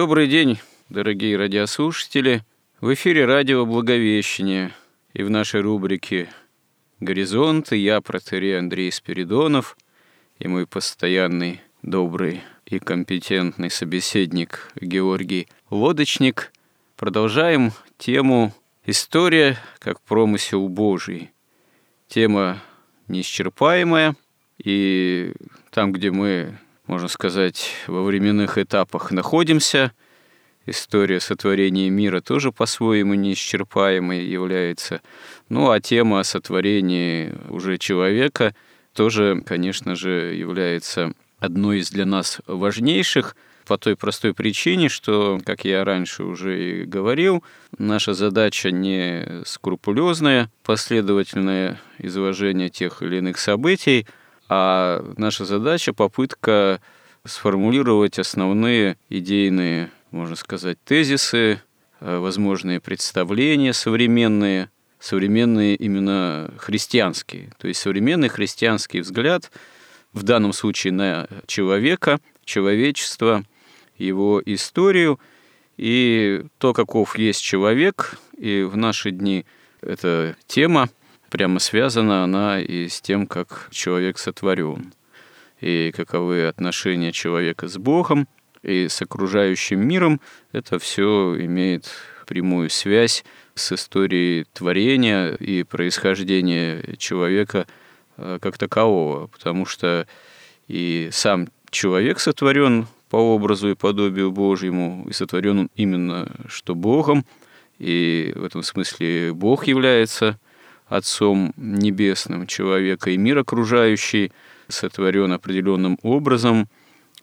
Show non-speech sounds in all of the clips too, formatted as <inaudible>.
Добрый день, дорогие радиослушатели. В эфире радио «Благовещение» и в нашей рубрике «Горизонты» я, протерей Андрей Спиридонов, и мой постоянный, добрый и компетентный собеседник Георгий Лодочник. Продолжаем тему «История как промысел Божий». Тема неисчерпаемая, и там, где мы можно сказать, во временных этапах находимся. История сотворения мира тоже по-своему неисчерпаемой является. Ну а тема о сотворении уже человека тоже, конечно же, является одной из для нас важнейших по той простой причине, что, как я раньше уже и говорил, наша задача не скрупулезное, последовательное изложение тех или иных событий, а наша задача – попытка сформулировать основные идейные, можно сказать, тезисы, э, возможные представления современные, современные именно христианские. То есть современный христианский взгляд в данном случае на человека, человечество, его историю и то, каков есть человек. И в наши дни эта тема – прямо связана она и с тем, как человек сотворен, и каковы отношения человека с Богом и с окружающим миром. Это все имеет прямую связь с историей творения и происхождения человека э, как такового, потому что и сам человек сотворен по образу и подобию Божьему, и сотворен он именно что Богом, и в этом смысле Бог является Отцом Небесным человека, и мир окружающий сотворен определенным образом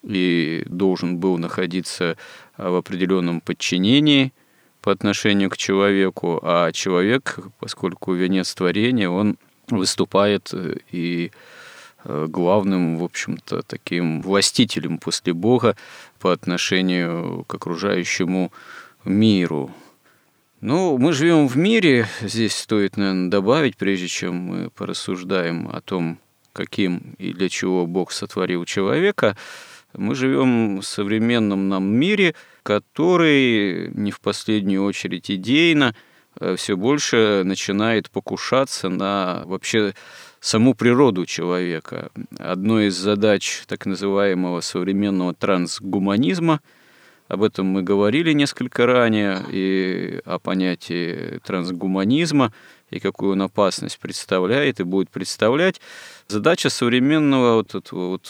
и должен был находиться в определенном подчинении по отношению к человеку, а человек, поскольку венец творения, он выступает э, и э, главным, в общем-то, таким властителем после Бога по отношению к окружающему миру. Ну, мы живем в мире, здесь стоит, наверное, добавить, прежде чем мы порассуждаем о том, каким и для чего Бог сотворил человека, мы живем в современном нам мире, который не в последнюю очередь идейно э, все больше начинает покушаться на вообще саму природу человека. Одной из задач так называемого современного трансгуманизма – об этом мы говорили несколько ранее, и о понятии трансгуманизма, и какую он опасность представляет и будет представлять. Задача современного вот этого вот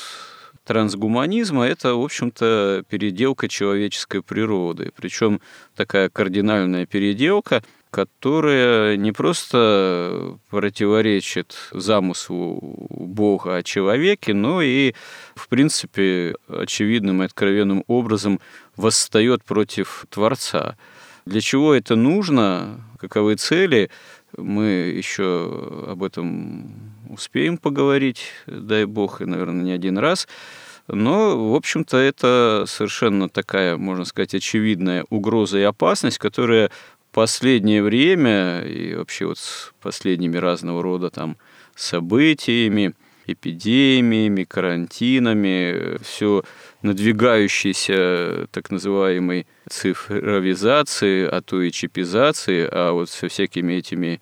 трансгуманизма – это, в общем-то, переделка человеческой природы. Причем такая кардинальная переделка, которая не просто противоречит замыслу Бога о человеке, но и, в принципе, очевидным и откровенным образом восстает против Творца. Для чего это нужно, каковы цели, мы еще об этом успеем поговорить, дай бог, и, наверное, не один раз. Но, в общем-то, это совершенно такая, можно сказать, очевидная угроза и опасность, которая в последнее время и вообще вот с последними разного рода там событиями, эпидемиями, карантинами, все надвигающейся так называемой цифровизации, а то и чипизации, а вот со всякими этими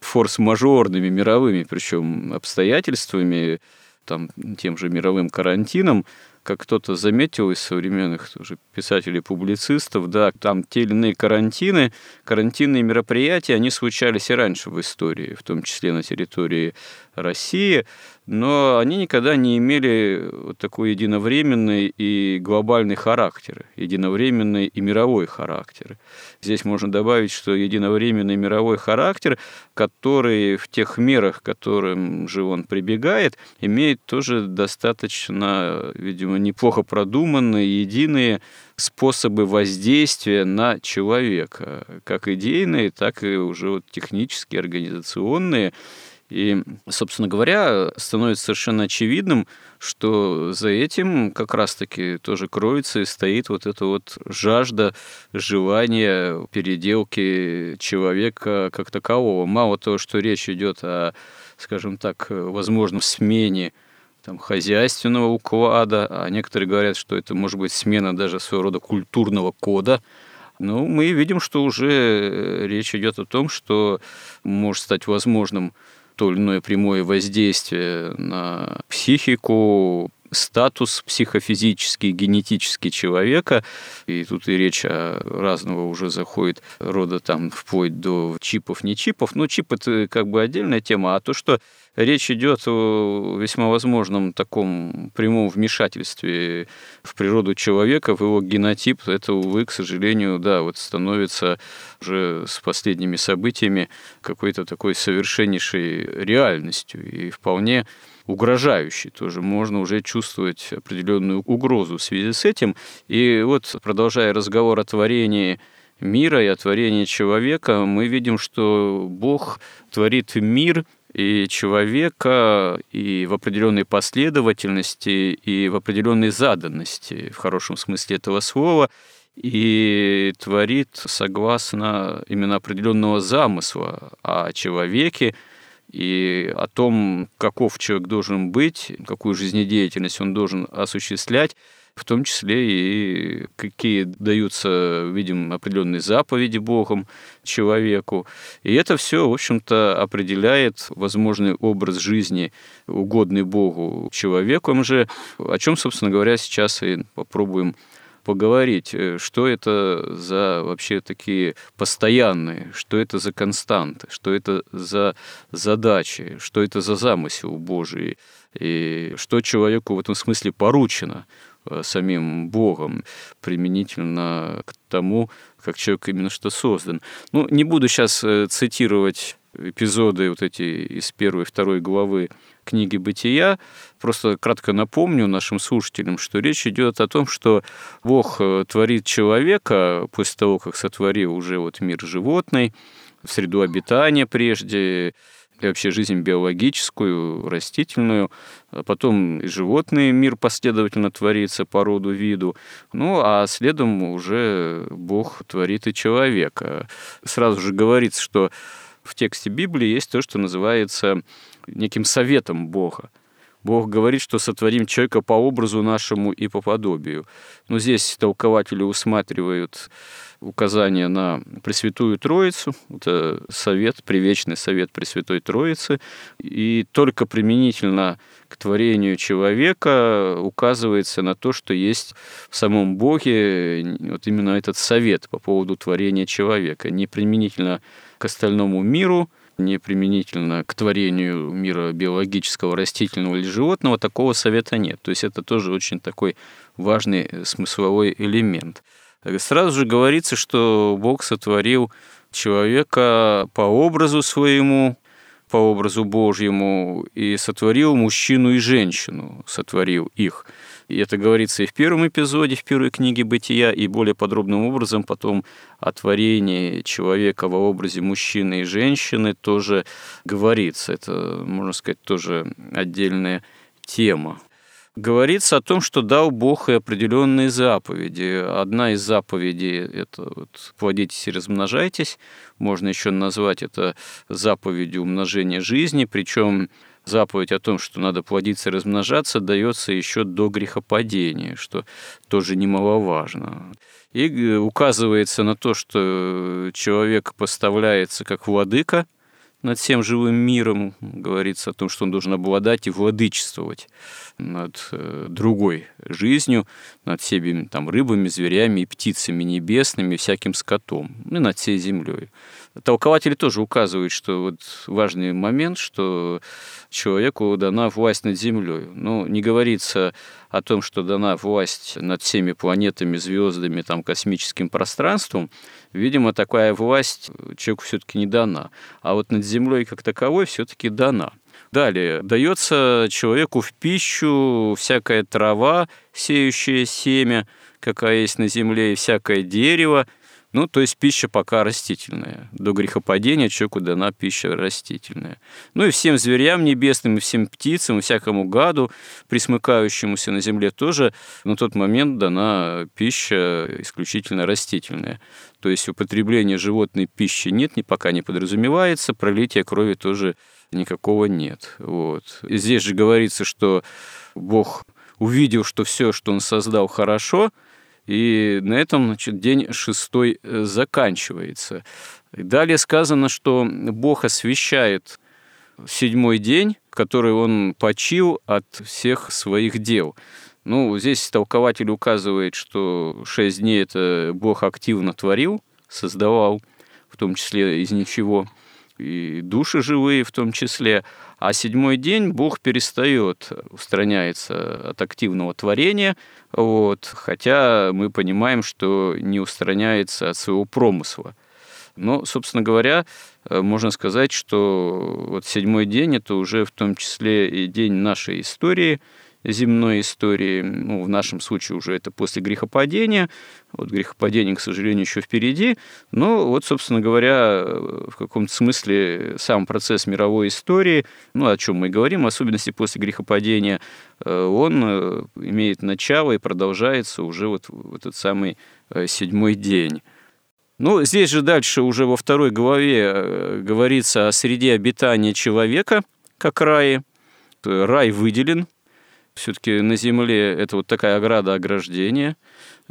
форс-мажорными мировыми, причем обстоятельствами, там, тем же мировым карантином, как кто-то заметил из современных тоже писателей-публицистов, да, там те или иные карантины, карантинные мероприятия, они случались и раньше в истории, в том числе на территории России, но они никогда не имели вот такой единовременный и глобальный характер, единовременный и мировой характер. Здесь можно добавить, что единовременный мировой характер, который в тех мерах, к которым же он прибегает, имеет тоже достаточно, видимо, неплохо продуманные, единые способы воздействия на человека, как идейные, так и уже вот технические, организационные. И, собственно говоря, становится совершенно очевидным, что за этим как раз-таки тоже кроется и стоит вот эта вот жажда, желание переделки человека как такового. Мало того, что речь идет о, скажем так, возможном смене там, хозяйственного уклада, а некоторые говорят, что это может быть смена даже своего рода культурного кода. Но мы видим, что уже речь идет о том, что может стать возможным то или иное прямое воздействие на психику, статус психофизический, генетический человека. И тут и речь о разного уже заходит рода там вплоть до чипов, не чипов. Но чип это как бы отдельная тема, а то, что Речь идет о весьма возможном таком прямом вмешательстве в природу человека, в его генотип. Это, увы, к сожалению, да, вот становится уже с последними событиями какой-то такой совершеннейшей реальностью и вполне угрожающий тоже. Можно уже чувствовать определенную угрозу в связи с этим. И вот, продолжая разговор о творении мира и о творении человека, мы видим, что Бог творит мир и человека и в определенной последовательности, и в определенной заданности, в хорошем смысле этого слова, и творит согласно именно определенного замысла о человеке и о том, каков человек должен быть, какую жизнедеятельность он должен осуществлять, в том числе и какие даются, видим, определенные заповеди Богом человеку. И это все, в общем-то, определяет возможный образ жизни, угодный Богу человеком же, о чем, собственно говоря, сейчас и попробуем поговорить, что это за вообще такие постоянные, что это за константы, что это за задачи, что это за замысел Божий, и что человеку в этом смысле поручено Э, самим Богом применительно к тому, как человек именно что создан. Ну, не буду сейчас э, цитировать эпизоды вот эти из первой и второй главы книги «Бытия». Просто кратко напомню нашим слушателям, что речь идет о том, что Бог э, творит человека после того, как сотворил уже вот мир животный, среду обитания прежде, и вообще жизнь биологическую, растительную, а потом и животный мир последовательно творится по роду виду, ну а следом уже Бог творит и человека. Сразу же говорится, что в тексте Библии есть то, что называется неким советом Бога. Бог говорит, что сотворим человека по образу нашему и по подобию. Но здесь толкователи усматривают указание на Пресвятую Троицу, это совет, привечный совет Пресвятой Троицы, и только применительно к творению человека указывается на то, что есть в самом Боге вот именно этот совет по поводу творения человека, не применительно остальному миру, не применительно к творению мира биологического, растительного или животного, такого совета нет. То есть это тоже очень такой важный смысловой элемент. Сразу же говорится, что Бог сотворил человека по образу своему, по образу Божьему, и сотворил мужчину и женщину, сотворил их. И это говорится и в первом эпизоде, в первой книге «Бытия», и более подробным образом потом о творении человека во образе мужчины и женщины тоже говорится. Это, можно сказать, тоже отдельная тема говорится о том, что дал Бог и определенные заповеди. Одна из заповедей – это вот, плодитесь и размножайтесь. Можно еще назвать это заповедью умножения жизни, причем заповедь о том, что надо плодиться и размножаться, дается еще до грехопадения, что тоже немаловажно. И указывается на то, что человек поставляется как владыка над всем живым миром, говорится о том, что он должен обладать и владычествовать над э, другой жизнью, над всеми там, рыбами, зверями и птицами небесными, всяким скотом, и над всей землей. Толкователи тоже указывают, что вот важный момент, что человеку дана власть над землей. Но не говорится о том, что дана власть над всеми планетами, звездами, там, космическим пространством. Видимо, такая власть человеку все-таки не дана. А вот над землей как таковой все-таки дана. Далее, дается человеку в пищу всякая трава, сеющая семя, какая есть на земле, и всякое дерево, ну, то есть пища пока растительная. До грехопадения человеку дана пища растительная. Ну и всем зверям небесным, и всем птицам, и всякому гаду, присмыкающемуся на земле, тоже на тот момент дана пища исключительно растительная. То есть употребление животной пищи нет, ни пока не подразумевается, пролития крови тоже никакого нет. Вот. Здесь же говорится, что Бог увидел, что все, что он создал, хорошо, и на этом значит, день шестой э, заканчивается. Далее сказано, что Бог освящает седьмой день, который он почил от всех своих дел. Ну, здесь толкователь указывает, что шесть дней это Бог активно творил, создавал, в том числе из ничего – и души живые в том числе. А седьмой день Бог перестает, устраняется от активного творения, вот, хотя мы понимаем, что не устраняется от своего промысла. Но, собственно говоря, можно сказать, что вот седьмой день – это уже в том числе и день нашей истории – земной истории. Ну, в нашем случае уже это после грехопадения. Вот грехопадение, к сожалению, еще впереди. Но вот, собственно говоря, в каком-то смысле сам процесс мировой истории, ну, о чем мы говорим, в особенности после грехопадения, э, он э, имеет начало и продолжается уже вот в этот самый э, седьмой день. Ну, здесь же дальше уже во второй главе говорится о среде обитания человека, как рае. Рай выделен все-таки на Земле это вот такая ограда ограждения.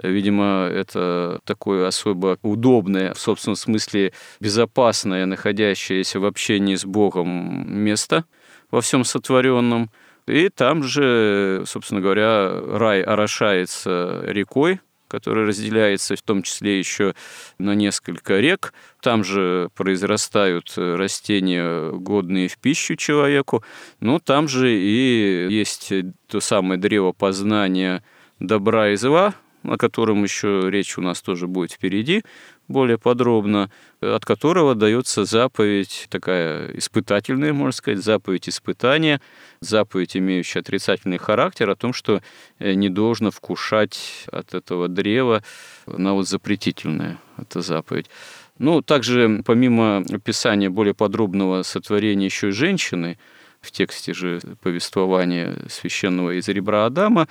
Видимо, это такое особо удобное, в собственном смысле безопасное, находящееся в общении с Богом место во всем сотворенном. И там же, собственно говоря, рай орошается рекой, который разделяется в том числе еще на несколько рек. Там же произрастают растения, годные в пищу человеку. Но там же и есть то самое древо познания добра и зла, о котором еще речь у нас тоже будет впереди более подробно, от которого дается заповедь такая испытательная, можно сказать, заповедь испытания, заповедь, имеющая отрицательный характер, о том, что э, не должно вкушать от этого древа, на вот запретительная эта заповедь. Ну, также помимо описания более подробного сотворения еще и женщины, в тексте же повествования священного из ребра Адама,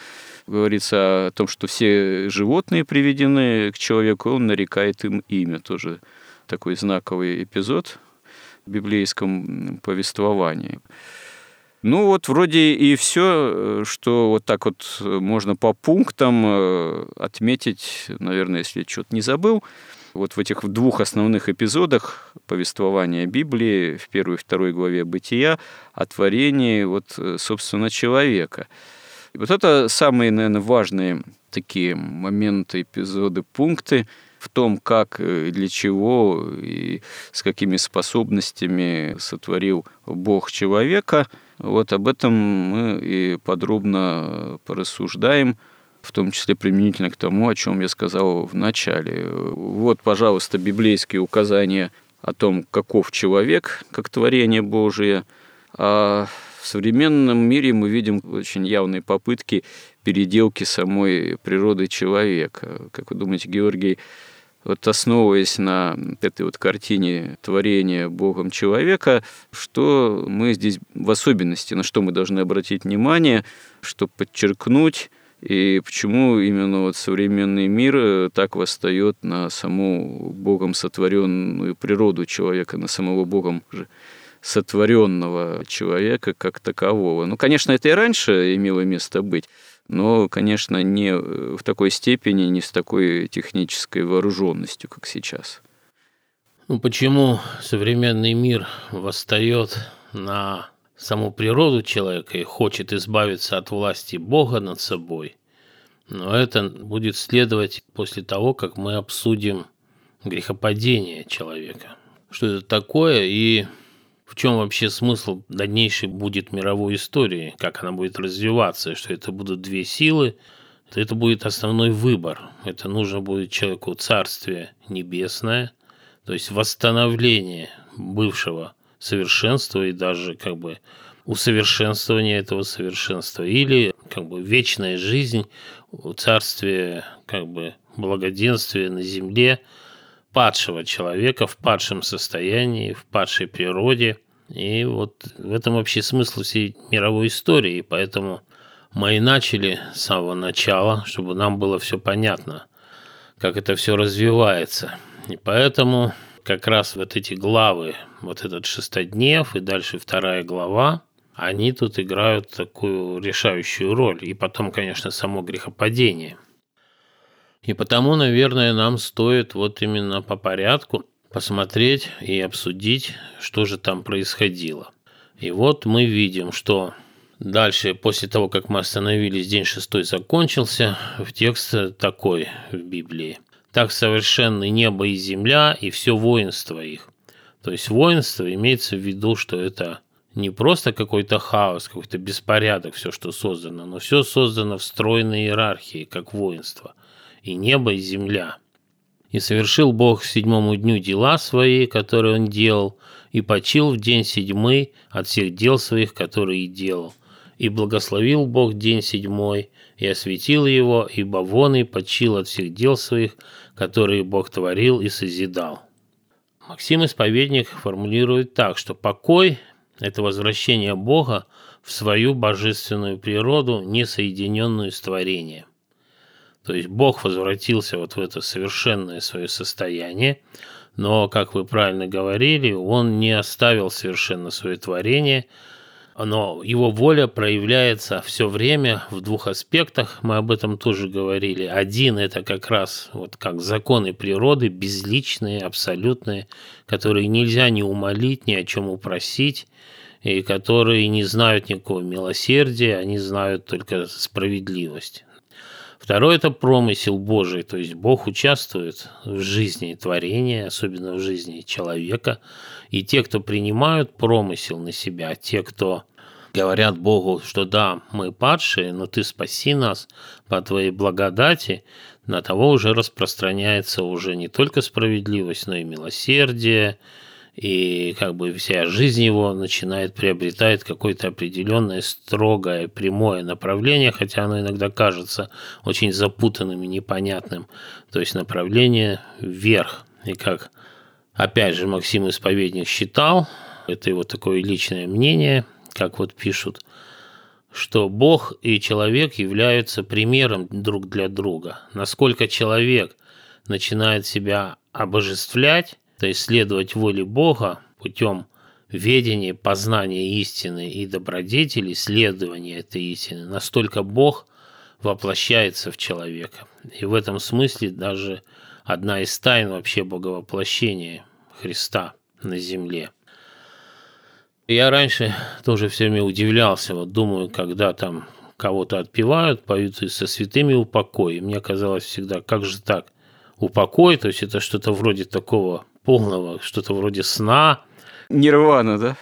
говорится о том, что все животные приведены к человеку, он нарекает им имя. Тоже такой знаковый эпизод в библейском повествовании. Ну вот вроде и все, что вот так вот можно по пунктам э, отметить, наверное, если что-то не забыл. Вот в этих двух основных эпизодах повествования Библии, в первой и второй главе «Бытия», о творении, вот, э, собственно, человека. И вот это самые, наверное, важные такие моменты, эпизоды, пункты в том, как и для чего и с какими способностями сотворил Бог человека. Вот об этом мы и подробно порассуждаем – в том числе применительно к тому, о чем я сказал в начале. Вот, пожалуйста, библейские указания о том, каков человек, как творение Божие. А в современном мире мы видим очень явные попытки переделки самой природы человека. Как вы думаете, Георгий, вот основываясь на этой вот картине творения Богом человека, что мы здесь в особенности, на что мы должны обратить внимание, чтобы подчеркнуть и почему именно вот современный мир э, так восстает на саму Богом сотворенную природу человека, на самого Богом же сотворенного человека как такового. Ну, конечно, это и раньше имело место быть, но, конечно, не э, в такой степени, не с такой технической вооруженностью, как сейчас. Ну, почему современный мир восстает на саму природу человека и хочет избавиться от власти Бога над собой? Но это будет следовать после того, как мы обсудим грехопадение человека. Что это такое и в чем вообще смысл дальнейшей будет мировой истории, как она будет развиваться, что это будут две силы, это будет основной выбор. Это нужно будет человеку царствие небесное, то есть восстановление бывшего совершенства и даже как бы усовершенствование этого совершенства или как бы вечная жизнь, царствие как бы благоденствия на земле – падшего человека в падшем состоянии, в падшей природе. И вот в этом вообще смысл всей мировой истории. И поэтому мы и начали с самого начала, чтобы нам было все понятно, как это все развивается. И поэтому как раз вот эти главы, вот этот шестоднев и дальше вторая глава, они тут играют такую решающую роль. И потом, конечно, само грехопадение – и потому, наверное, нам стоит вот именно по порядку посмотреть и обсудить, что же там происходило. И вот мы видим, что дальше, после того, как мы остановились, день шестой закончился, в текст такой в Библии. «Так совершенны небо и земля, и все воинство их». То есть воинство имеется в виду, что это не просто какой-то хаос, какой-то беспорядок, все, что создано, но все создано в стройной иерархии, как воинство – и небо, и земля. И совершил Бог седьмому дню дела свои, которые он делал, и почил в день седьмый от всех дел своих, которые делал. И благословил Бог день седьмой, и осветил его, ибо вон и почил от всех дел своих, которые Бог творил и созидал. Максим Исповедник формулирует так, что покой – это возвращение Бога в свою божественную природу, не соединенную с творением. То есть Бог возвратился вот в это совершенное свое состояние, но, как вы правильно говорили, Он не оставил совершенно свое творение, но его воля проявляется все время в двух аспектах, мы об этом тоже говорили. Один – это как раз вот как законы природы, безличные, абсолютные, которые нельзя ни умолить, ни о чем упросить, и которые не знают никакого милосердия, они знают только справедливость. Второе – это промысел Божий, то есть Бог участвует в жизни творения, особенно в жизни человека. И те, кто принимают промысел на себя, те, кто говорят Богу, что да, мы падшие, но ты спаси нас по твоей благодати, на того уже распространяется уже не только справедливость, но и милосердие, и как бы вся жизнь его начинает приобретает какое-то определенное строгое прямое направление, хотя оно иногда кажется очень запутанным и непонятным. То есть направление вверх. И как опять же Максим Исповедник считал, это его такое личное мнение, как вот пишут, что Бог и человек являются примером друг для друга. Насколько человек начинает себя обожествлять, то есть следовать воле Бога путем ведения, познания истины и добродетели, следования этой истины, настолько Бог воплощается в человека. И в этом смысле даже одна из тайн вообще боговоплощения Христа на земле. Я раньше тоже все время удивлялся, вот думаю, когда там кого-то отпевают, поют и со святыми упокой. Мне казалось всегда, как же так? Упокой, то есть это что-то вроде такого полного, что-то вроде сна. Нирвана, да?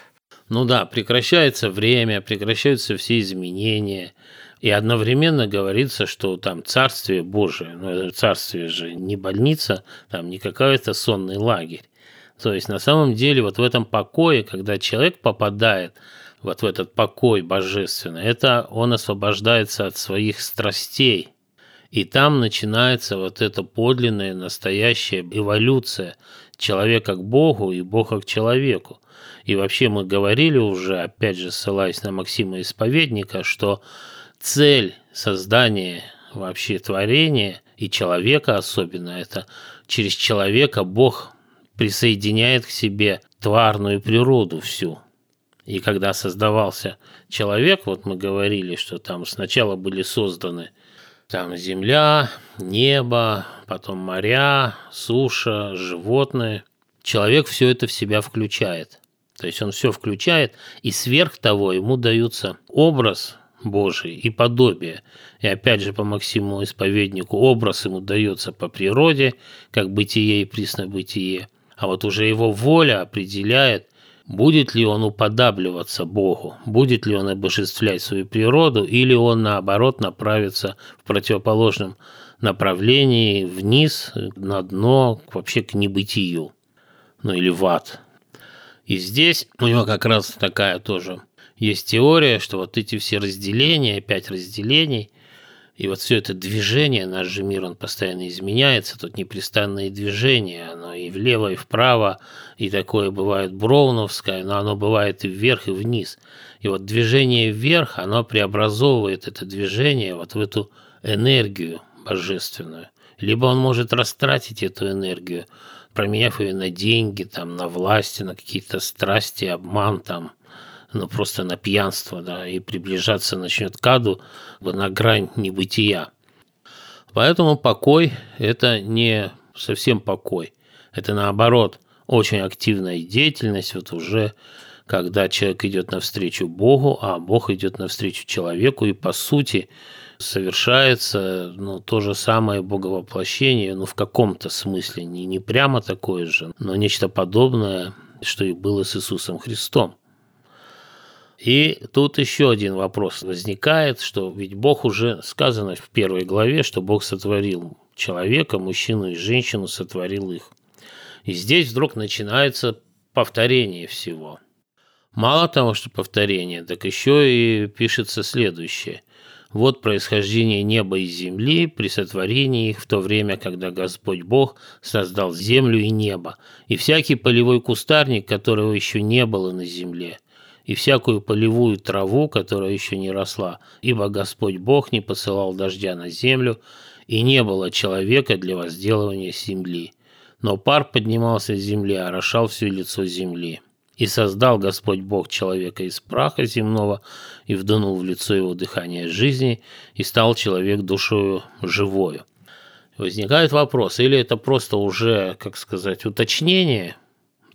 Ну да, прекращается время, прекращаются все изменения. И одновременно говорится, что там царствие Божие, ну царствие же не больница, там не какой-то сонный лагерь. То есть на самом деле вот в этом покое, когда человек попадает вот в этот покой божественный, это он освобождается от своих страстей. И там начинается вот эта подлинная, настоящая эволюция человека к Богу и Бога к человеку. И вообще мы говорили уже, опять же ссылаясь на Максима Исповедника, что цель создания вообще творения и человека особенно, это через человека Бог присоединяет к себе тварную природу всю. И когда создавался человек, вот мы говорили, что там сначала были созданы там земля, небо, потом моря, суша, животные. человек все это в себя включает. То есть он все включает, и сверх того ему даются образ Божий и подобие. И опять же по Максиму Исповеднику образ ему дается по природе, как бытие и приснобытие. А вот уже его воля определяет, будет ли он уподабливаться Богу, будет ли он обожествлять свою природу, или он, наоборот, направится в противоположном направлении вниз, на дно, вообще к небытию, ну или в ад. И здесь у него как раз такая тоже есть теория, что вот эти все разделения, пять разделений, и вот все это движение, наш же мир, он постоянно изменяется, тут непрестанные движения, оно и влево, и вправо, и такое бывает броуновское, но оно бывает и вверх, и вниз. И вот движение вверх, оно преобразовывает это движение вот в эту энергию божественную. Либо он может растратить эту энергию, променяв ее на деньги, там, на власти, на какие-то страсти, обман, там, ну, просто на пьянство, да, и приближаться начнет к аду на грань небытия. Поэтому покой – это не совсем покой. Это наоборот очень активная деятельность, вот уже когда человек идет навстречу Богу, а Бог идет навстречу человеку, и по сути совершается ну, то же самое боговоплощение, ну в каком-то смысле, не, не прямо такое же, но нечто подобное, что и было с Иисусом Христом. И тут еще один вопрос возникает, что ведь Бог уже сказано в первой главе, что Бог сотворил человека, мужчину и женщину, сотворил их. И здесь вдруг начинается повторение всего. Мало того, что повторение, так еще и пишется следующее. Вот происхождение неба и земли при сотворении их в то время, когда Господь Бог создал землю и небо, и всякий полевой кустарник, которого еще не было на земле – и всякую полевую траву, которая еще не росла, ибо Господь Бог не посылал дождя на землю, и не было человека для возделывания земли. Но пар поднимался с земли, орошал все лицо земли. И создал Господь Бог человека из праха земного, и вдунул в лицо его дыхание жизни, и стал человек душою живою. Возникает вопрос, или это просто уже, как сказать, уточнение –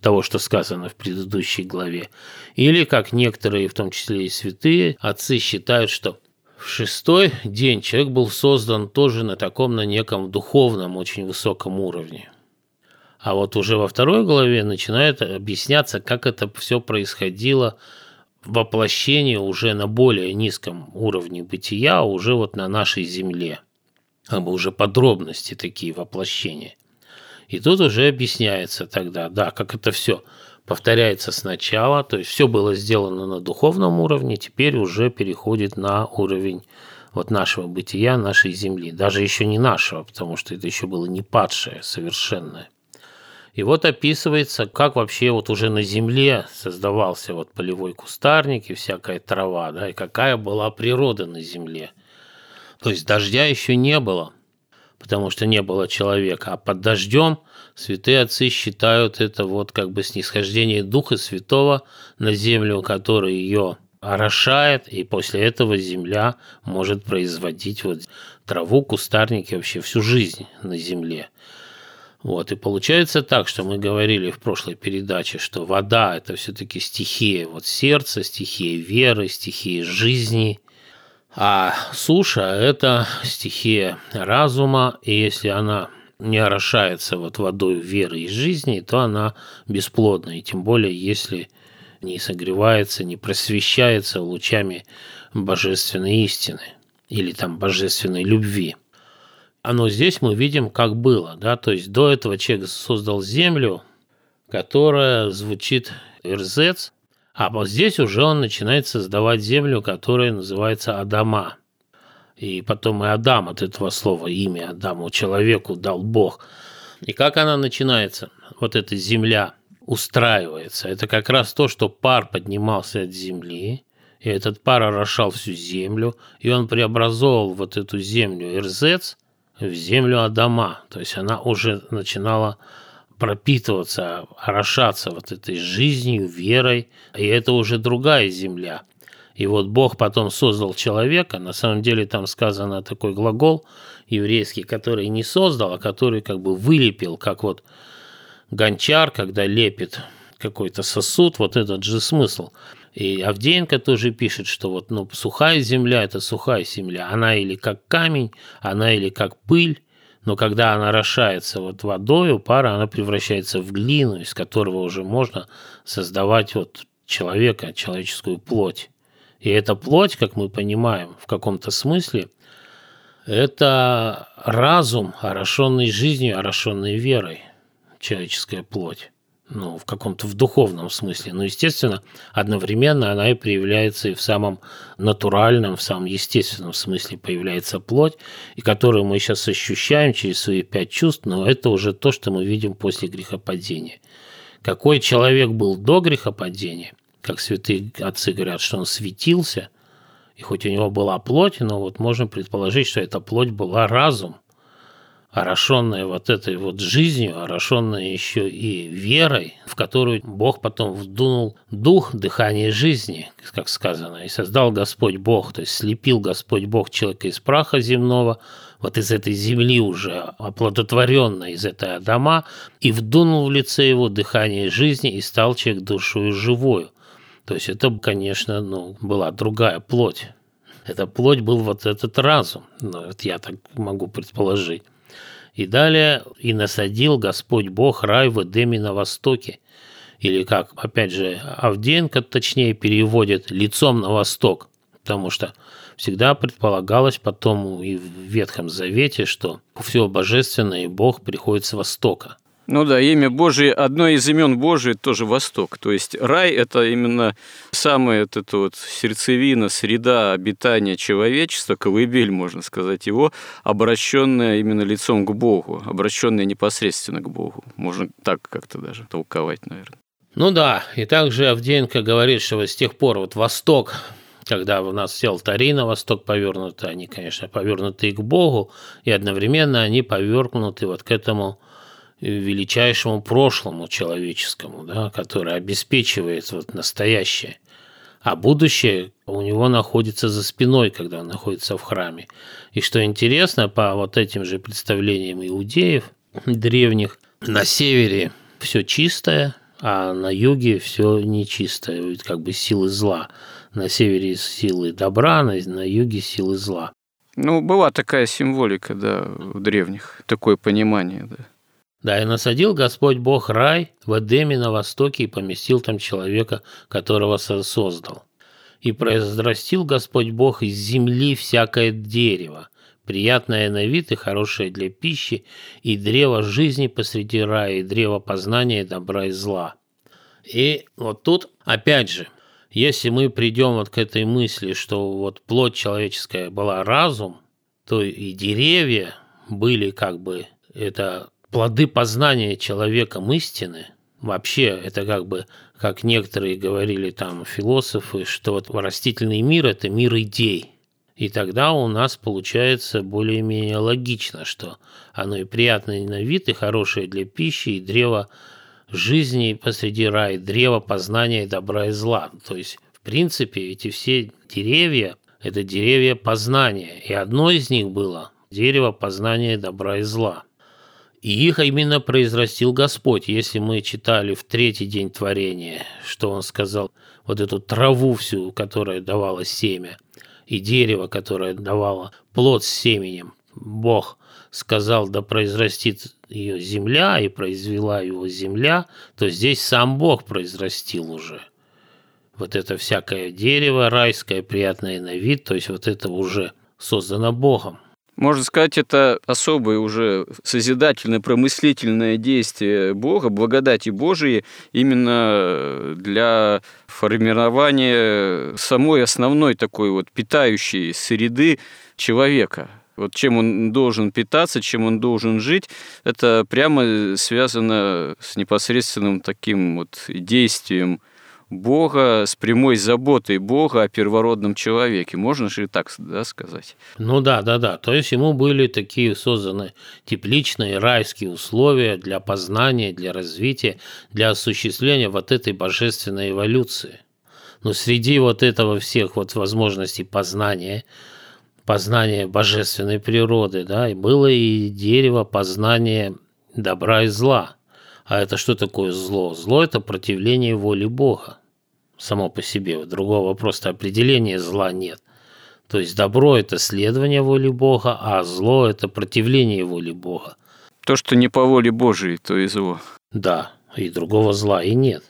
того, что сказано в предыдущей главе. Или, как некоторые, в том числе и святые, отцы считают, что в шестой день человек был создан тоже на таком, на неком духовном, очень высоком уровне. А вот уже во второй главе начинает объясняться, как это все происходило воплощение уже на более низком уровне бытия, уже вот на нашей земле. Как бы уже подробности такие воплощения – и тут уже объясняется тогда, да, как это все повторяется сначала, то есть все было сделано на духовном уровне, теперь уже переходит на уровень вот нашего бытия, нашей земли. Даже еще не нашего, потому что это еще было не падшее, совершенное. И вот описывается, как вообще вот уже на земле создавался вот полевой кустарник и всякая трава, да, и какая была природа на земле. То есть дождя еще не было, потому что не было человека. А под дождем святые отцы считают это вот как бы снисхождение Духа Святого на землю, который ее орошает, и после этого земля может производить вот траву, кустарники, вообще всю жизнь на земле. Вот, и получается так, что мы говорили в прошлой передаче, что вода – это все-таки стихия вот сердца, стихия веры, стихия жизни – а суша – это стихия разума, и если она не орошается вот водой веры и жизни, то она бесплодна, и тем более, если не согревается, не просвещается лучами божественной истины или там божественной любви. Оно здесь мы видим, как было, да, то есть до этого человек создал землю, которая звучит Ирзец, а вот здесь уже он начинает создавать землю, которая называется Адама. И потом и Адам от этого слова, имя Адаму, человеку дал Бог. И как она начинается? Вот эта земля устраивается. Это как раз то, что пар поднимался от земли, и этот пар орошал всю землю, и он преобразовал вот эту землю Ирзец в землю Адама. То есть она уже начинала пропитываться, орошаться вот этой жизнью, верой, и это уже другая земля. И вот Бог потом создал человека, на самом деле там сказано такой глагол еврейский, который не создал, а который как бы вылепил, как вот гончар, когда лепит какой-то сосуд, вот этот же смысл. И Авдеенко тоже пишет, что вот ну, сухая земля – это сухая земля. Она или как камень, она или как пыль, но когда она орошается вот водой, пара, она превращается в глину, из которого уже можно создавать вот человека, человеческую плоть. И эта плоть, как мы понимаем, в каком-то смысле, это разум, орошенный жизнью, орошенный верой, человеческая плоть ну, в каком-то в духовном смысле. Но, естественно, одновременно она и проявляется и в самом натуральном, в самом естественном смысле появляется плоть, и которую мы сейчас ощущаем через свои пять чувств, но это уже то, что мы видим после грехопадения. Какой человек был до грехопадения, как святые отцы говорят, что он светился, и хоть у него была плоть, но вот можно предположить, что эта плоть была разум – орошенная вот этой вот жизнью, орошенная еще и верой, в которую Бог потом вдунул дух, дыхание жизни, как сказано, и создал Господь Бог, то есть слепил Господь Бог человека из праха земного, вот из этой земли уже оплодотворенной, из этой Адама, и вдунул в лице его дыхание жизни, и стал человек душою живою. То есть это, конечно, ну, была другая плоть. Эта плоть был вот этот разум, ну, вот я так могу предположить. И далее «И насадил Господь Бог рай в Эдеме на востоке». Или как, опять же, Авдеенко точнее переводит «лицом на восток», потому что всегда предполагалось потом и в Ветхом Завете, что все божественное и Бог приходит с востока. Ну да, имя Божие, одно из имен Божие тоже Восток. То есть рай – это именно самая вот эта вот сердцевина, среда обитания человечества, колыбель, можно сказать, его, обращенная именно лицом к Богу, обращенная непосредственно к Богу. Можно так как-то даже толковать, наверное. Ну да, и также Авдеенко говорит, что вот с тех пор вот Восток когда у нас все алтари на восток повернуты, они, конечно, повернуты и к Богу, и одновременно они повернуты вот к этому величайшему прошлому человеческому, да, который обеспечивает вот настоящее. А будущее у него находится за спиной, когда он находится в храме. И что интересно, по вот этим же представлениям иудеев древних, на севере все чистое, а на юге все нечистое, как бы силы зла. На севере силы добра, на, на юге силы зла. Ну, была такая символика, да, в древних, такое понимание, да. Да, и насадил Господь Бог рай в Эдеме на востоке и поместил там человека, которого создал. И произрастил Господь Бог из земли всякое дерево, приятное на вид и хорошее для пищи, и древо жизни посреди рая, и древо познания добра и зла. И вот тут, опять же, если мы придем вот к этой мысли, что вот плоть человеческая была разум, то и деревья были как бы это плоды познания человеком истины, вообще это как бы, как некоторые говорили там философы, что вот растительный мир – это мир идей. И тогда у нас получается более-менее логично, что оно и приятное на вид, и хорошее для пищи, и древо жизни посреди рая, древо познания добра и зла. То есть, в принципе, эти все деревья – это деревья познания. И одно из них было – дерево познания добра и зла. И их именно произрастил Господь. Если мы читали в третий день творения, что он сказал, вот эту траву всю, которая давала семя, и дерево, которое давало плод с семенем, Бог сказал, да произрастит ее земля, и произвела его земля, то здесь сам Бог произрастил уже. Вот это всякое дерево райское, приятное на вид, то есть вот это уже создано Богом. Можно сказать, это особое уже созидательное, промыслительное действие Бога, благодати Божией именно для формирования самой основной такой вот питающей среды человека. Вот чем он должен питаться, чем он должен жить, это прямо связано с непосредственным таким вот действием Бога, с прямой заботой Бога о первородном человеке. Можно же и так да, сказать? Ну да, да, да. То есть ему были такие созданы тепличные райские условия для познания, для развития, для осуществления вот этой божественной эволюции. Но среди вот этого всех вот возможностей познания, познания божественной природы, да, и было и дерево познания добра и зла – А это что такое зло? Зло – это противление воли Бога само по себе. Другого просто определения зла нет. То есть добро – это следование воли Бога, а зло – это противление воли Бога. То, что не по воле Божией, то и зло. Да, и другого зла и нет.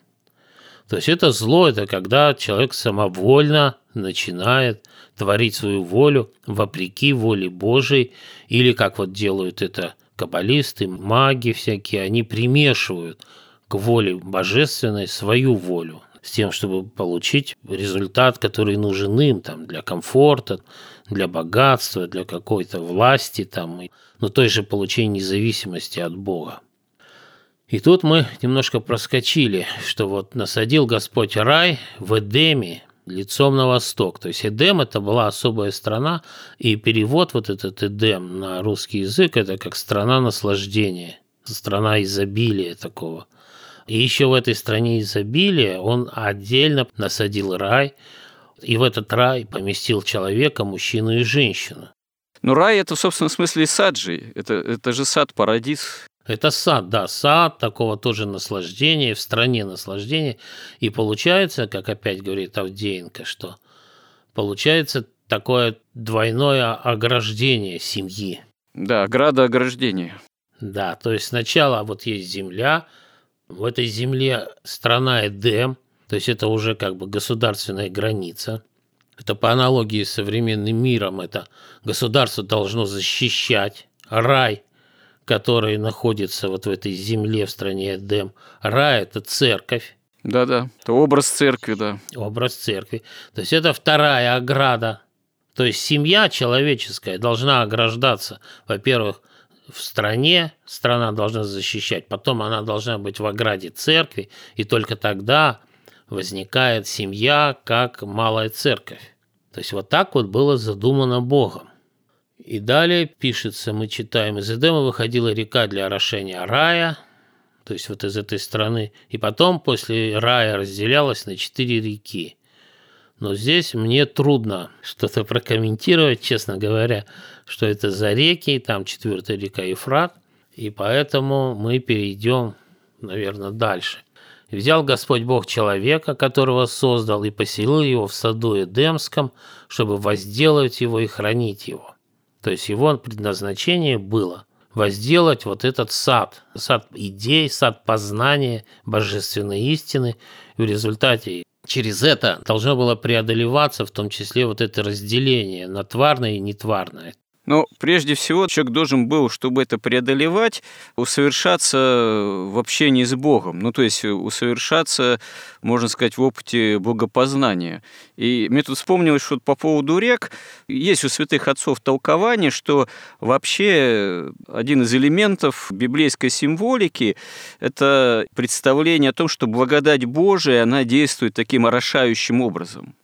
То есть это зло, это когда человек самовольно начинает творить свою волю вопреки воле Божией, или как вот делают это каббалисты, маги всякие, они примешивают к воле божественной свою волю с тем, чтобы получить результат, который нужен им там, для комфорта, для богатства, для какой-то власти, там, но той же получения независимости от Бога. И тут мы немножко проскочили, что вот насадил Господь рай в Эдеме лицом на восток. То есть Эдем – это была особая страна, и перевод вот этот Эдем на русский язык – это как страна наслаждения, страна изобилия такого – и еще в этой стране изобилия он отдельно насадил рай, и в этот рай поместил человека, мужчину и женщину. Но рай – это в собственном смысле сад же, это, это же сад-парадиз. Это сад, да, сад такого тоже наслаждения, в стране наслаждения. И получается, как опять говорит Авдеенко, что получается такое двойное ограждение семьи. Да, ограда ограждения. Да, то есть сначала вот есть земля, в этой земле страна Эдем, то есть это уже как бы государственная граница. Это по аналогии с современным миром, это государство должно защищать рай, который находится вот в этой земле в стране Эдем. Рай – это церковь. Да-да, это образ церкви, да. Образ церкви. То есть это вторая ограда. То есть семья человеческая должна ограждаться, во-первых, в стране, страна должна защищать, потом она должна быть в ограде церкви, и только тогда возникает семья как малая церковь. То есть вот так вот было задумано Богом. И далее пишется, мы читаем, из Эдема выходила река для орошения рая, то есть вот из этой страны, и потом после рая разделялась на четыре реки. Но здесь мне трудно что-то прокомментировать, честно говоря, что это за реки, там четвертая река Ефрат, и поэтому мы перейдем, наверное, дальше. Взял Господь Бог человека, которого создал, и поселил его в саду Эдемском, чтобы возделывать его и хранить его. То есть его предназначение было возделать вот этот сад, сад идей, сад познания божественной истины. И в результате через это должно было преодолеваться в том числе вот это разделение на тварное и нетварное. Но прежде всего человек должен был, чтобы это преодолевать, усовершаться в общении с Богом. Ну, то есть усовершаться, можно сказать, в опыте богопознания. И мне тут вспомнилось, что по поводу рек есть у святых отцов толкование, что вообще один из элементов библейской символики – это представление о том, что благодать Божия, она действует таким орошающим образом.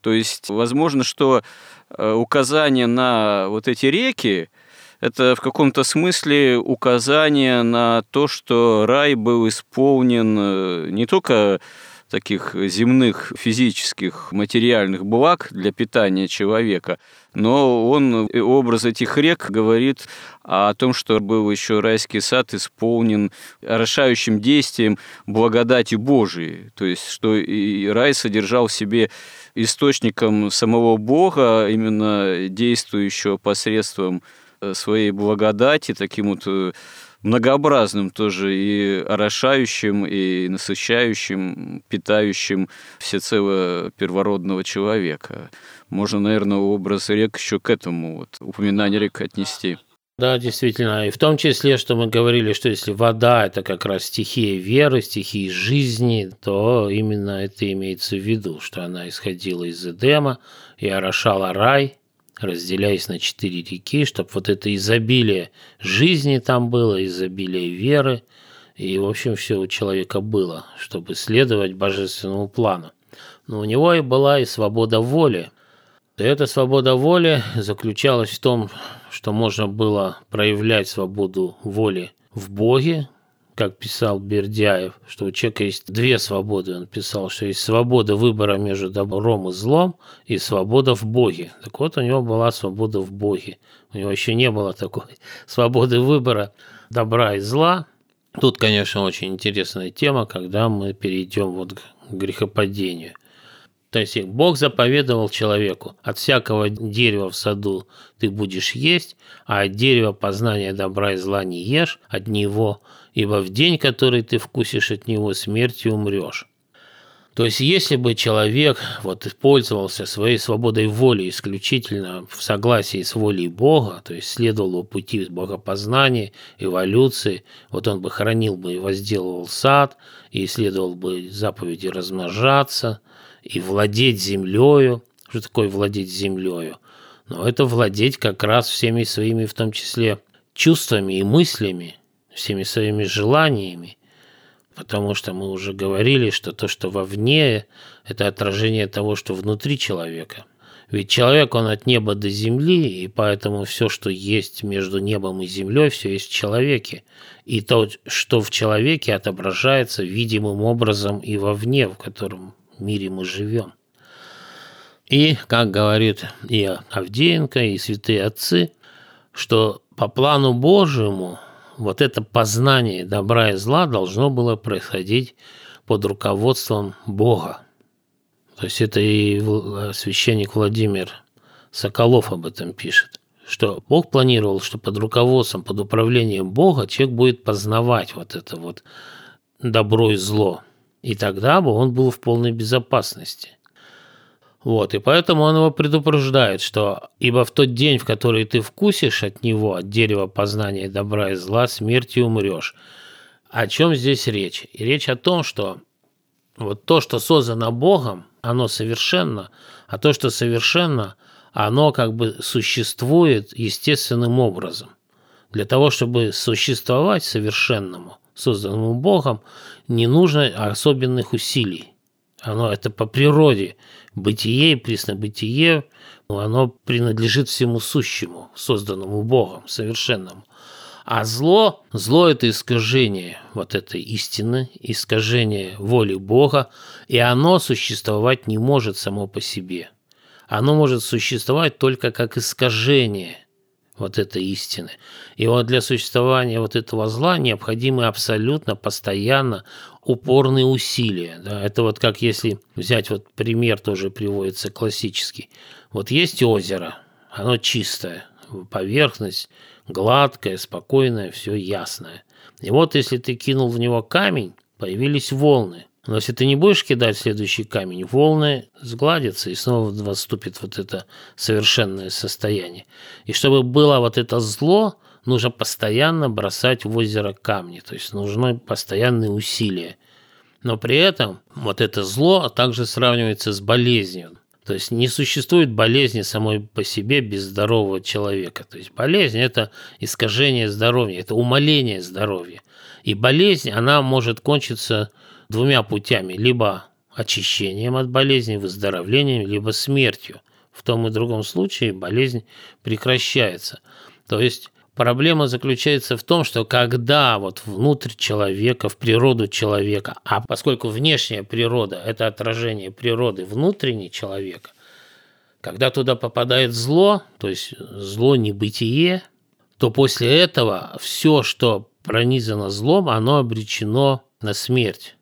То есть, возможно, что Э, указание на вот эти реки, это в каком-то смысле указание на то, что рай был исполнен э, не только таких земных физических материальных благ для питания человека, но он, образ этих рек говорит о том, что был еще райский сад исполнен орошающим действием благодати Божией, то есть что и рай содержал в себе источником самого Бога, именно действующего посредством своей благодати, таким вот э, многообразным тоже и орошающим, и насыщающим, питающим всецело первородного человека. Можно, наверное, образ рек еще к этому вот, упоминание рек отнести. Да, действительно. И в том числе, что мы говорили, что если вода – это как раз стихия веры, стихия жизни, то именно это имеется в виду, что она исходила из Эдема и орошала рай, разделяясь на четыре реки, чтобы вот это изобилие жизни там было, изобилие веры, и, в общем, все у человека было, чтобы следовать божественному плану. Но у него и была и свобода воли, и эта свобода воли заключалась в том, что можно было проявлять свободу воли в Боге, как писал Бердяев, что у человека есть две свободы. Он писал, что есть свобода выбора между добром и злом и свобода в Боге. Так вот, у него была свобода в Боге. У него еще не было такой <laughs> свободы выбора добра и зла. Тут, конечно, очень интересная тема, когда мы перейдем вот к грехопадению. То есть Бог заповедовал человеку, от всякого дерева в саду ты будешь есть, а от дерева познания добра и зла не ешь от него, ибо в день, который ты вкусишь от него, смертью умрешь. То есть, если бы человек вот пользовался своей свободой воли исключительно в согласии с волей Бога, то есть следовал бы пути богопознания, эволюции, вот он бы хранил бы и возделывал сад, и исследовал бы заповеди размножаться, и владеть землею. Что такое владеть землею? Но это владеть как раз всеми своими, в том числе, чувствами и мыслями, всеми своими желаниями, потому что мы уже говорили, что то, что вовне, это отражение того, что внутри человека. Ведь человек, он от неба до земли, и поэтому все, что есть между небом и землей, все есть в человеке. И то, что в человеке, отображается видимым образом и вовне, в котором мире мы живем. И, как говорит и Авдеенко, и святые отцы, что по плану Божьему вот это познание добра и зла должно было происходить под руководством Бога. То есть это и священник Владимир Соколов об этом пишет, что Бог планировал, что под руководством, под управлением Бога человек будет познавать вот это вот добро и зло. И тогда бы он был в полной безопасности. Вот, и поэтому он его предупреждает, что «Ибо в тот день, в который ты вкусишь от него, от дерева познания добра и зла, смертью умрешь». О чем здесь речь? И речь о том, что вот то, что создано Богом, оно совершенно, а то, что совершенно, оно как бы существует естественным образом. Для того, чтобы существовать совершенному, созданному Богом, не нужно особенных усилий. Оно это по природе – бытие и преснобытие, оно принадлежит всему сущему, созданному Богом, совершенному. А зло, зло – это искажение вот этой истины, искажение воли Бога, и оно существовать не может само по себе. Оно может существовать только как искажение вот этой истины. И вот для существования вот этого зла необходимы абсолютно постоянно упорные усилия. Да? Это вот как если взять вот пример тоже приводится классический. Вот есть озеро, оно чистое, поверхность гладкая, спокойная, все ясное. И вот если ты кинул в него камень, появились волны. Но если ты не будешь кидать следующий камень, волны сгладятся и снова наступит вот это совершенное состояние. И чтобы было вот это зло, нужно постоянно бросать в озеро камни, то есть нужны постоянные усилия. Но при этом вот это зло также сравнивается с болезнью. То есть не существует болезни самой по себе без здорового человека. То есть болезнь – это искажение здоровья, это умаление здоровья. И болезнь, она может кончиться двумя путями. Либо очищением от болезни, выздоровлением, либо смертью. В том и другом случае болезнь прекращается. То есть Проблема заключается в том, что когда вот внутрь человека, в природу человека, а поскольку внешняя природа – это отражение природы внутренней человека, когда туда попадает зло, то есть зло небытие, то после этого все, что пронизано злом, оно обречено на смерть.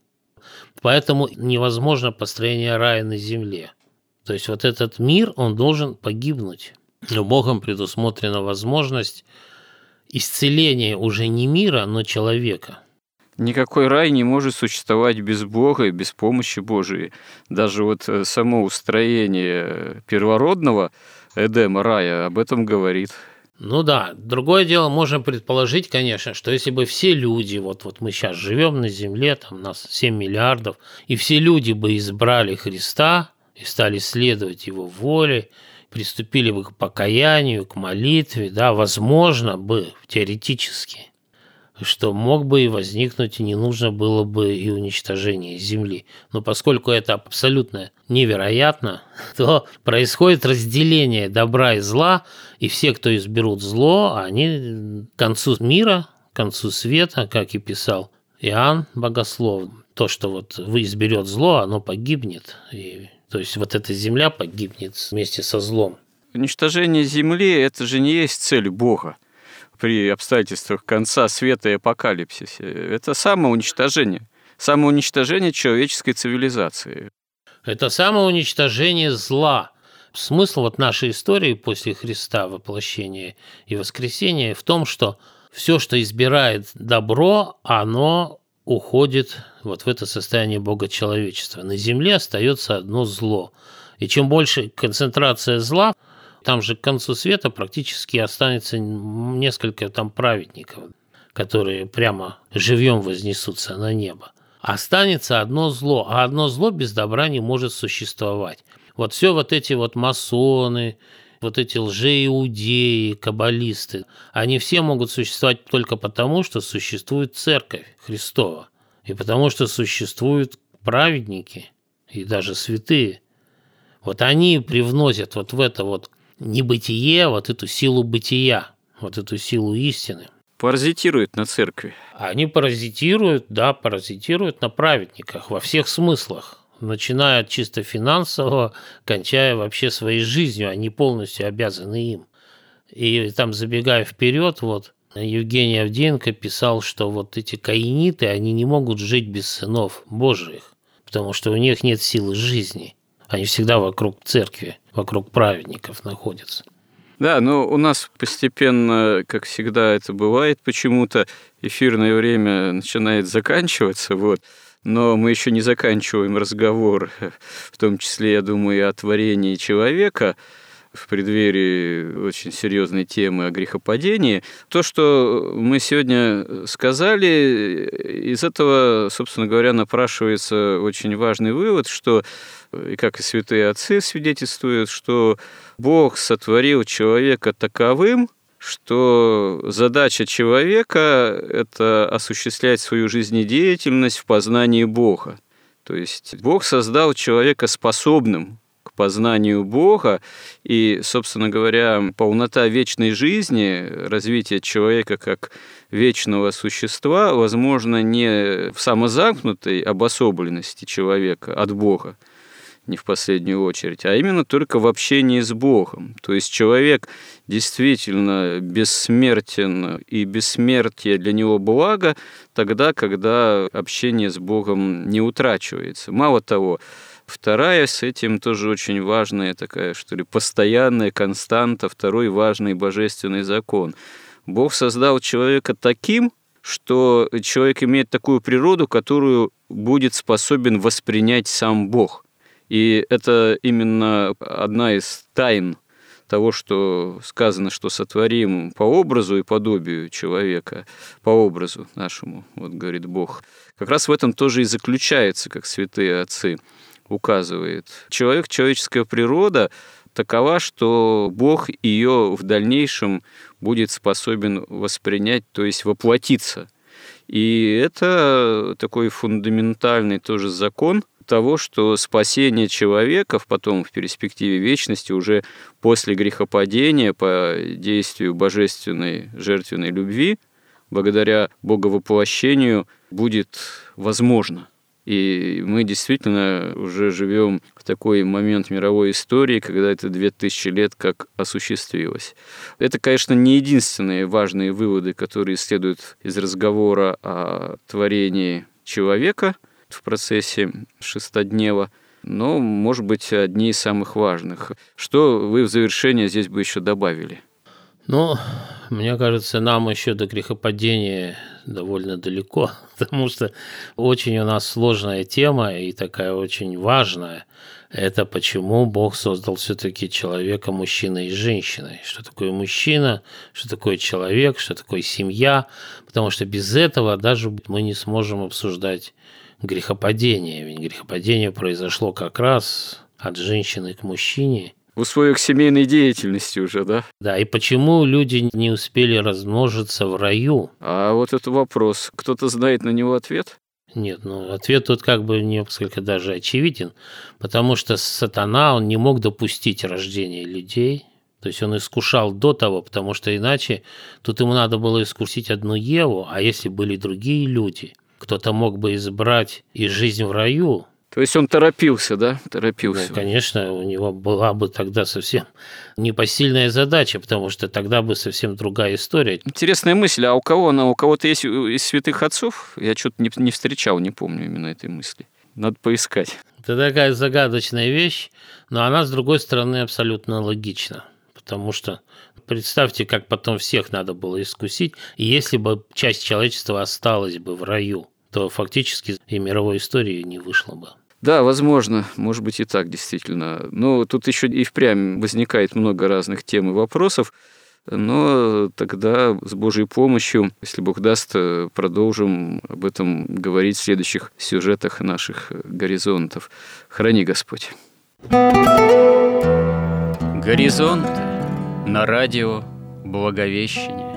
Поэтому невозможно построение рая на земле. То есть вот этот мир, он должен погибнуть. Но Богом предусмотрена возможность исцеление уже не мира, но человека. Никакой рай не может существовать без Бога и без помощи Божией. Даже вот э, само устроение первородного Эдема, рая, об этом говорит. Ну да, другое дело, можно предположить, конечно, что если бы все люди, вот, вот мы сейчас живем на Земле, там нас 7 миллиардов, и все люди бы избрали Христа и стали следовать Его воле, приступили бы к покаянию, к молитве, да, возможно бы, теоретически, что мог бы и возникнуть, и не нужно было бы и уничтожение Земли. Но поскольку это абсолютно невероятно, <laughs> то происходит разделение добра и зла, и все, кто изберут зло, они к концу мира, к концу света, как и писал Иоанн Богослов, то, что вот вы изберет зло, оно погибнет, и то есть вот эта земля погибнет вместе со злом. Уничтожение земли – это же не есть цель Бога. При обстоятельствах конца света и апокалипсиса. Это самоуничтожение. Самоуничтожение человеческой цивилизации. Это самоуничтожение зла. Смысл вот нашей истории после Христа, воплощения и воскресения в том, что все, что избирает добро, оно уходит вот в это состояние богочеловечества. На земле остается одно зло. И чем больше концентрация зла, там же к концу света практически останется несколько там праведников, которые прямо живьем вознесутся на небо. Останется одно зло, а одно зло без добра не может существовать. Вот все вот эти вот масоны, вот эти лжеиудеи, каббалисты, они все могут существовать только потому, что существует церковь Христова, и потому что существуют праведники и даже святые. Вот они привносят вот в это вот небытие, вот эту силу бытия, вот эту силу истины. Паразитируют на церкви. Они паразитируют, да, паразитируют на праведниках во всех смыслах, начиная от чисто финансового, кончая вообще своей жизнью, они полностью обязаны им. И там, забегая вперед, вот Евгений Авдеенко писал, что вот эти каиниты, они не могут жить без сынов Божьих, потому что у них нет силы жизни. Они всегда вокруг церкви, вокруг праведников находятся. Да, но у нас постепенно, как всегда это бывает, почему-то эфирное время начинает заканчиваться, вот. Но мы еще не заканчиваем разговор, <laughs> в том числе, я думаю, о творении человека в преддверии очень серьезной темы о грехопадении. То, что мы сегодня сказали, из этого, собственно говоря, напрашивается очень важный вывод, что и как и святые отцы свидетельствуют, что Бог сотворил человека таковым, что задача человека – это осуществлять свою жизнедеятельность в познании Бога. То есть Бог создал человека способным познанию Бога, и, собственно говоря, полнота вечной жизни, развитие человека как вечного существа, возможно, не в самозамкнутой обособленности человека от Бога, не в последнюю очередь, а именно только в общении с Богом. То есть человек действительно бессмертен, и бессмертие для него благо тогда, когда общение с Богом не утрачивается. Мало того, Вторая с этим тоже очень важная такая, что ли, постоянная константа, второй важный божественный закон. Бог создал человека таким, что человек имеет такую природу, которую будет способен воспринять сам Бог. И это именно одна из тайн того, что сказано, что сотворим по образу и подобию человека, по образу нашему, вот говорит Бог. Как раз в этом тоже и заключается, как святые отцы указывает. Человек, человеческая природа такова, что Бог ее в дальнейшем будет способен воспринять, то есть воплотиться. И это такой фундаментальный тоже закон – того, что спасение человека потом в перспективе вечности уже после грехопадения по действию божественной жертвенной любви, благодаря боговоплощению, будет возможно. И мы действительно уже живем в такой момент мировой истории, когда это 2000 лет как осуществилось. Это, конечно, не единственные важные выводы, которые следуют из разговора о творении человека – в процессе шестоднева, но, может быть, одни из самых важных. Что вы в завершение здесь бы еще добавили? Ну, мне кажется, нам еще до грехопадения довольно далеко, <laughs> потому что очень у нас сложная тема и такая очень важная. Это почему Бог создал все-таки человека мужчиной и женщиной. Что такое мужчина, что такое человек, что такое семья. Потому что без этого даже мы не сможем обсуждать грехопадение. Ведь грехопадение произошло как раз от женщины к мужчине. В условиях семейной деятельности уже, да? Да, и почему люди не успели размножиться в раю? А вот это вопрос. Кто-то знает на него ответ? Нет, ну ответ тут как бы несколько даже очевиден, потому что сатана, он не мог допустить рождения людей, то есть он искушал до того, потому что иначе тут ему надо было искусить одну Еву, а если были другие люди – кто-то мог бы избрать и жизнь в раю. То есть он торопился, да? Торопился. Ну, конечно, у него была бы тогда совсем непосильная задача, потому что тогда бы совсем другая история. Интересная мысль. А у кого она? У кого-то есть из святых отцов? Я что-то не, не встречал, не помню именно этой мысли. Надо поискать. Это такая загадочная вещь, но она, с другой стороны, абсолютно логична. Потому что представьте, как потом всех надо было искусить. И если бы часть человечества осталась бы в раю, то фактически и мировой истории не вышло бы. Да, возможно, может быть и так действительно. Но тут еще и впрямь возникает много разных тем и вопросов. Но тогда с Божьей помощью, если Бог даст, продолжим об этом говорить в следующих сюжетах наших горизонтов. Храни Господь. Горизонт на радио Благовещение.